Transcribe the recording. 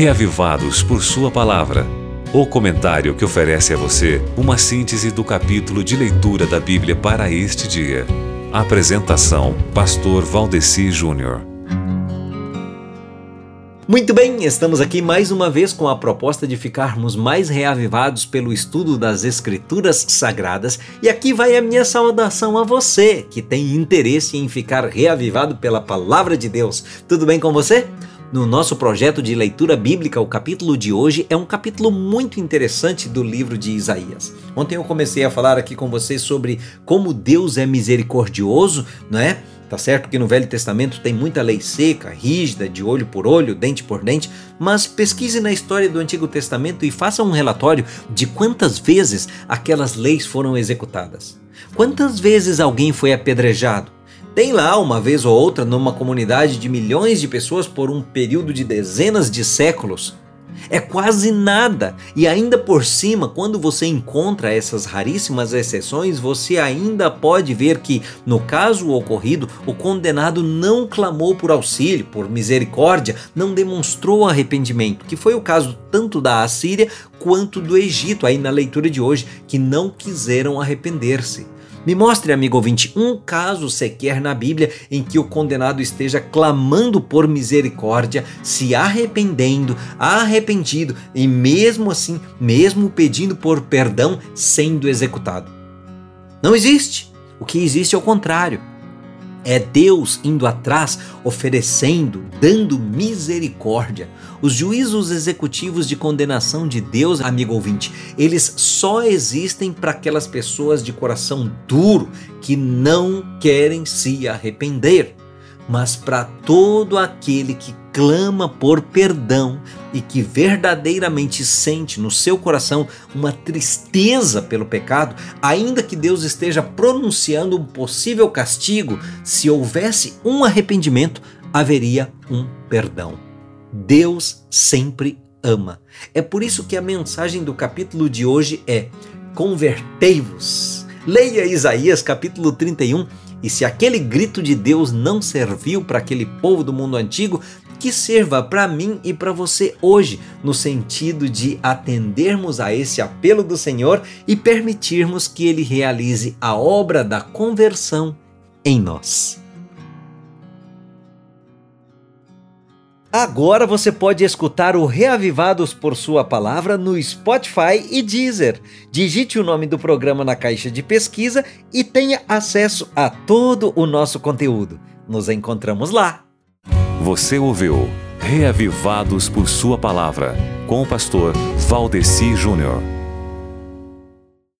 Reavivados por Sua Palavra. O comentário que oferece a você uma síntese do capítulo de leitura da Bíblia para este dia. Apresentação: Pastor Valdeci Júnior. Muito bem, estamos aqui mais uma vez com a proposta de ficarmos mais reavivados pelo estudo das Escrituras Sagradas, e aqui vai a minha saudação a você que tem interesse em ficar reavivado pela Palavra de Deus. Tudo bem com você? No nosso projeto de leitura bíblica, o capítulo de hoje é um capítulo muito interessante do livro de Isaías. Ontem eu comecei a falar aqui com vocês sobre como Deus é misericordioso, não é? Tá certo que no Velho Testamento tem muita lei seca, rígida, de olho por olho, dente por dente, mas pesquise na história do Antigo Testamento e faça um relatório de quantas vezes aquelas leis foram executadas. Quantas vezes alguém foi apedrejado? Tem lá, uma vez ou outra, numa comunidade de milhões de pessoas por um período de dezenas de séculos. É quase nada. E ainda por cima, quando você encontra essas raríssimas exceções, você ainda pode ver que, no caso ocorrido, o condenado não clamou por auxílio, por misericórdia, não demonstrou arrependimento, que foi o caso tanto da Assíria quanto do Egito, aí na leitura de hoje, que não quiseram arrepender-se. Me mostre, amigo ouvinte, um caso sequer na Bíblia em que o condenado esteja clamando por misericórdia, se arrependendo, arrependido e mesmo assim, mesmo pedindo por perdão, sendo executado. Não existe. O que existe é o contrário. É Deus indo atrás, oferecendo, dando misericórdia. Os juízos executivos de condenação de Deus, amigo ouvinte, eles só existem para aquelas pessoas de coração duro que não querem se arrepender mas para todo aquele que clama por perdão e que verdadeiramente sente no seu coração uma tristeza pelo pecado, ainda que Deus esteja pronunciando um possível castigo, se houvesse um arrependimento, haveria um perdão. Deus sempre ama. É por isso que a mensagem do capítulo de hoje é: convertei-vos. Leia Isaías capítulo 31 e se aquele grito de Deus não serviu para aquele povo do mundo antigo, que sirva para mim e para você hoje, no sentido de atendermos a esse apelo do Senhor e permitirmos que ele realize a obra da conversão em nós. Agora você pode escutar o Reavivados por Sua Palavra no Spotify e Deezer. Digite o nome do programa na caixa de pesquisa e tenha acesso a todo o nosso conteúdo. Nos encontramos lá. Você ouviu Reavivados por Sua Palavra com o pastor Valdeci Júnior.